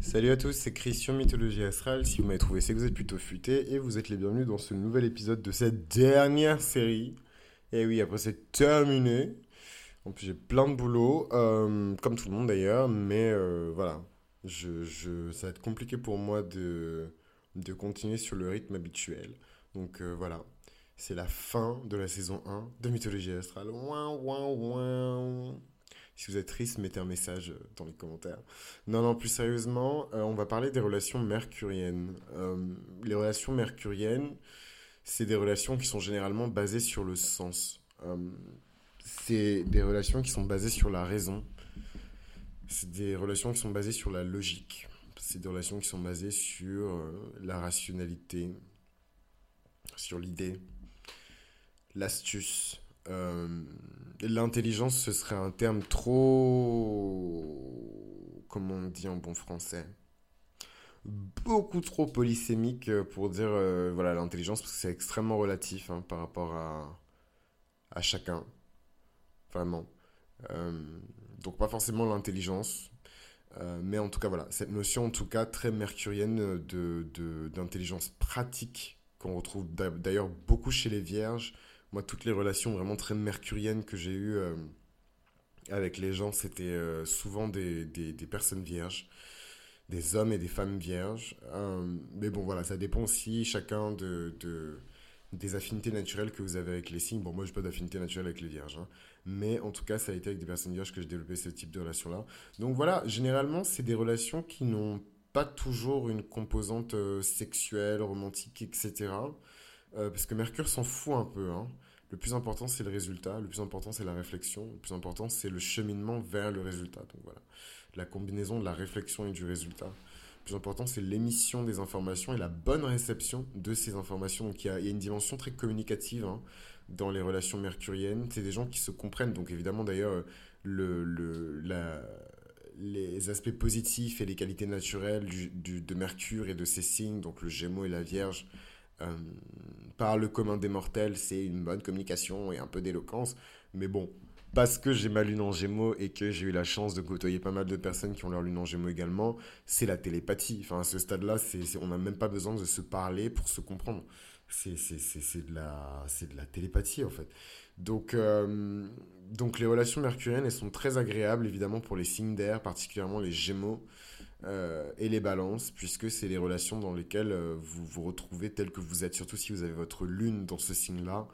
Salut à tous, c'est Christian Mythologie Astrale. Si vous m'avez trouvé, c'est que vous êtes plutôt futé et vous êtes les bienvenus dans ce nouvel épisode de cette dernière série. Et oui, après c'est terminé. En plus, j'ai plein de boulot, euh, comme tout le monde d'ailleurs, mais euh, voilà. Je, je, ça va être compliqué pour moi de, de continuer sur le rythme habituel. Donc euh, voilà, c'est la fin de la saison 1 de Mythologie Astrale. Si vous êtes triste, mettez un message euh, dans les commentaires. Non, non, plus sérieusement, euh, on va parler des relations mercuriennes. Euh, les relations mercuriennes, c'est des relations qui sont généralement basées sur le sens. c'est des relations qui sont basées sur la raison. C'est des relations qui sont basées sur la logique. C'est des relations qui sont basées sur la rationalité, sur l'idée, l'astuce, euh, l'intelligence, ce serait un terme trop... Comment on dit en bon français Beaucoup trop polysémique pour dire euh, voilà l'intelligence, parce que c'est extrêmement relatif hein, par rapport à, à chacun. Vraiment. Euh, donc pas forcément l'intelligence, mais en tout cas voilà, cette notion en tout cas très mercurienne de, d'intelligence pratique qu'on retrouve d'ailleurs beaucoup chez les vierges, moi, toutes les relations vraiment très mercuriennes que j'ai eues euh, avec les gens, c'était euh, souvent des, des, personnes vierges, des hommes et des femmes vierges. Euh, mais bon, voilà, ça dépend aussi chacun de, de, des affinités naturelles que vous avez avec les signes. Bon, moi, je n'ai pas d'affinité naturelle avec les vierges. Hein. Mais en tout cas, ça a été avec des personnes vierges que j'ai développé ce type de relation-là. Donc voilà, généralement, c'est des relations qui n'ont pas toujours une composante sexuelle, romantique, etc. Parce que Mercure s'en fout un peu. Hein. Le plus important, c'est le résultat. Le plus important, c'est la réflexion. Le plus important, c'est le cheminement vers le résultat. Donc voilà, la combinaison de la réflexion et du résultat. Le plus important, c'est l'émission des informations et la bonne réception de ces informations. Donc il y a, une dimension très communicative hein, dans les relations mercuriennes. C'est des gens qui se comprennent. Donc évidemment, d'ailleurs, le, le, la, les aspects positifs et les qualités naturelles de Mercure et de ses signes, donc le Gémeaux et la Vierge, euh, par le commun des mortels, c'est une bonne communication et un peu d'éloquence. Mais bon, parce que j'ai ma lune en gémeaux et que j'ai eu la chance de côtoyer pas mal de personnes qui ont leur lune en gémeaux également, c'est la télépathie. Enfin, à ce stade-là, c'est, on n'a même pas besoin de se parler pour se comprendre. C'est, c'est, c'est, de, la, de la télépathie, en fait. Donc, euh, donc les relations mercuriennes, elles sont très agréables, évidemment, pour les signes d'air, particulièrement les gémeaux. Euh, et les balances, puisque c'est les relations dans lesquelles euh, vous vous retrouvez tel que vous êtes, surtout si vous avez votre lune dans ce signe-là.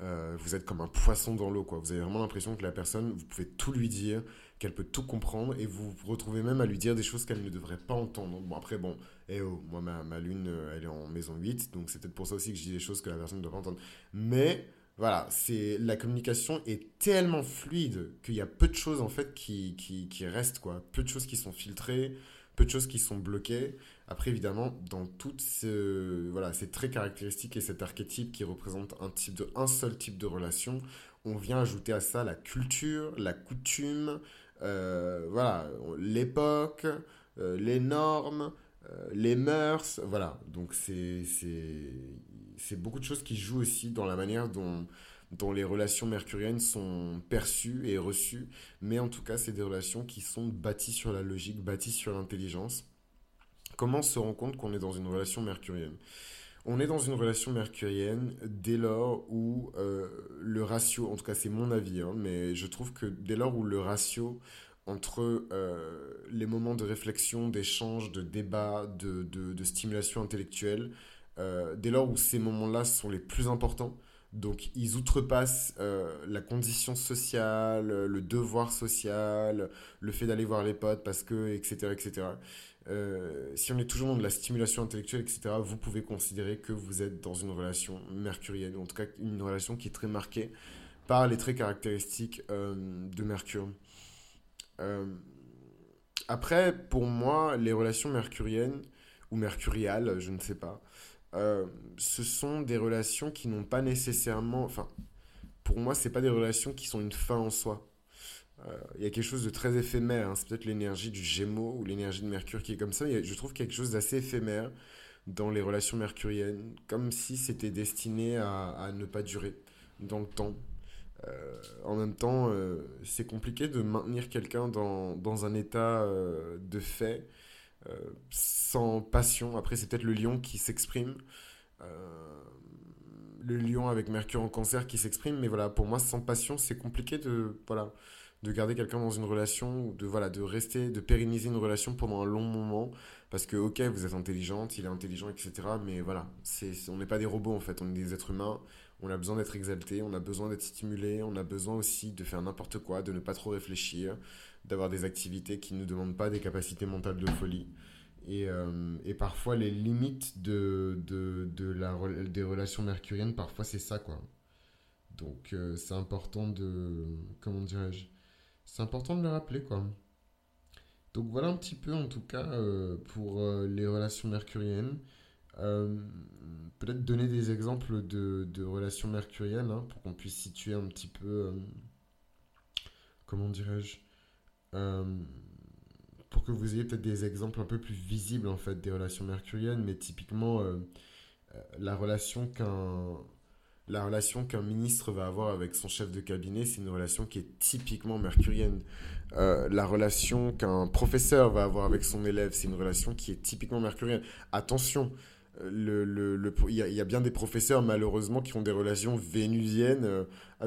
Euh, vous êtes comme un poisson dans l'eau, quoi. Vous avez vraiment l'impression que la personne, vous pouvez tout lui dire, qu'elle peut tout comprendre, et vous vous retrouvez même à lui dire des choses qu'elle ne devrait pas entendre. Bon, après, bon, eh oh, moi, ma, ma lune, elle est en maison 8, donc c'est peut-être pour ça aussi que je dis des choses que la personne ne doit pas entendre. Mais voilà, c'est la communication est tellement fluide qu'il y a peu de choses en fait qui, qui, qui restent quoi, peu de choses qui sont filtrées, peu de choses qui sont bloquées. Après, évidemment, dans toutes ce, voilà, c'est très caractéristique et cet archétype qui représente un, type de, un seul type de relation, on vient ajouter à ça la culture, la coutume, euh, voilà, l'époque, euh, les normes, euh, les mœurs, voilà. Donc, c'est beaucoup de choses qui jouent aussi dans la manière dont dont les relations mercuriennes sont perçues et reçues, mais en tout cas, c'est des relations qui sont bâties sur la logique, bâties sur l'intelligence. Comment se rend compte qu'on est dans une relation mercurienne? On est dans une relation mercurienne dès lors où euh, le ratio, en tout cas c'est mon avis, hein, mais je trouve que dès lors où le ratio entre euh, les moments de réflexion, d'échange, de débat, de, stimulation intellectuelle, euh, dès lors où ces moments-là sont les plus importants, donc ils outrepassent euh, la condition sociale, le devoir social, le fait d'aller voir les potes parce que, etc. etc. Euh, si on est toujours dans de la stimulation intellectuelle, etc., vous pouvez considérer que vous êtes dans une relation mercurienne, ou en tout cas une relation qui est très marquée par les traits caractéristiques euh, de Mercure. après, pour moi, les relations mercuriennes, ou mercuriales, je ne sais pas, euh, ce sont des relations qui n'ont pas nécessairement. Enfin, pour moi, c'est pas des relations qui sont une fin en soi. Euh, il y a quelque chose de très éphémère. Hein. C'est peut-être l'énergie du Gémeaux ou l'énergie de Mercure qui est comme ça. je trouve quelque chose d'assez éphémère dans les relations mercuriennes, comme si c'était destiné à, à, ne pas durer dans le temps. Euh, en même temps, c'est compliqué de maintenir quelqu'un dans, dans, un état de fait sans passion. Après, c'est peut-être le lion qui s'exprime. le lion avec Mercure en cancer qui s'exprime. Mais voilà, pour moi, sans passion, c'est compliqué de, voilà, de garder quelqu'un dans une relation, ou de, voilà, de rester, de pérenniser une relation pendant un long moment. Parce que, ok, vous êtes intelligente, il est intelligent, etc. Mais voilà, c'est, on n'est pas des robots en fait, on est des êtres humains. On a besoin d'être exalté, on a besoin d'être stimulé, on a besoin aussi de faire n'importe quoi, de ne pas trop réfléchir, d'avoir des activités qui ne demandent pas des capacités mentales de folie. Et, euh, et parfois, les limites de, de, de la, des relations mercuriennes, parfois, c'est ça, quoi. Donc, euh, c'est important de. Comment dirais-je C'est important de le rappeler, quoi. Donc, voilà un petit peu, en tout cas, euh, pour les relations mercuriennes. Peut-être donner des exemples de, de relations mercuriennes, hein, pour qu'on puisse situer un petit peu. comment dirais-je pour que vous ayez peut-être des exemples un peu plus visibles en fait des relations mercuriennes, mais typiquement euh, euh, la relation qu'un la ministre va avoir avec son chef de cabinet, c'est une relation qui est typiquement mercurienne. Euh, la relation qu'un professeur va avoir avec son élève, c'est une relation qui est typiquement mercurienne. Attention, il y, a, bien des professeurs malheureusement qui ont des relations vénusiennes.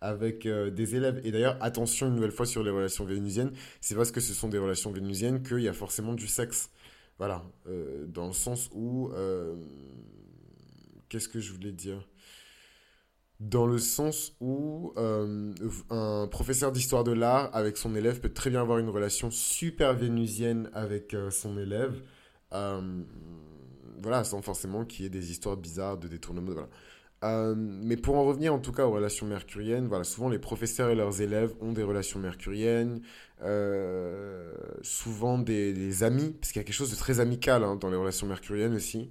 avec euh, des élèves. Et d'ailleurs, attention une nouvelle fois sur les relations vénusiennes, c'est parce que ce sont des relations vénusiennes qu'il y a forcément du sexe. Voilà, euh, dans le sens où... Euh, qu'est-ce que je voulais dire? Dans le sens où un professeur d'histoire de l'art avec son élève peut très bien avoir une relation super vénusienne avec son élève. voilà, sans forcément qu'il y ait des histoires bizarres de détournement. Voilà. Euh, mais pour en revenir en tout cas aux relations mercuriennes, voilà, souvent les professeurs et leurs élèves ont des relations mercuriennes, euh, souvent des, amis, parce qu'il y a quelque chose de très amical hein, dans les relations mercuriennes aussi,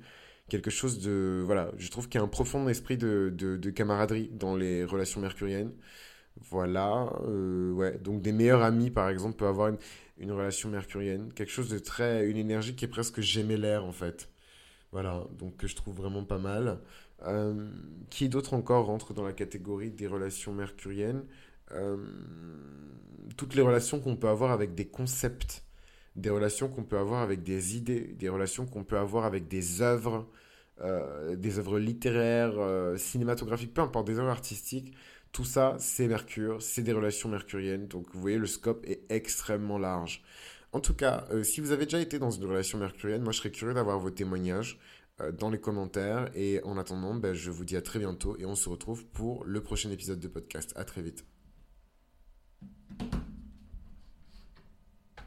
quelque chose de, voilà, je trouve qu'il y a un profond esprit de, de, camaraderie dans les relations mercuriennes. Voilà, euh, ouais, donc des meilleurs amis par exemple peuvent avoir une, une relation mercurienne, quelque chose de très, une énergie qui est presque gémellaire en fait. Voilà, donc que je trouve vraiment pas mal. Euh, qui d'autre encore rentre dans la catégorie des relations mercuriennes euh, Toutes les relations qu'on peut avoir avec des concepts, des relations qu'on peut avoir avec des idées, des relations qu'on peut avoir avec des œuvres, euh, des œuvres littéraires, cinématographiques, peu importe, des œuvres artistiques. Tout ça, c'est Mercure, c'est des relations mercuriennes. Donc vous voyez, le scope est extrêmement large. En tout cas, si vous avez déjà été dans une relation mercurienne, moi je serais curieux d'avoir vos témoignages. Euh, dans les commentaires. Et en attendant, ben, je vous dis à très bientôt et on se retrouve pour le prochain épisode de podcast. À très vite.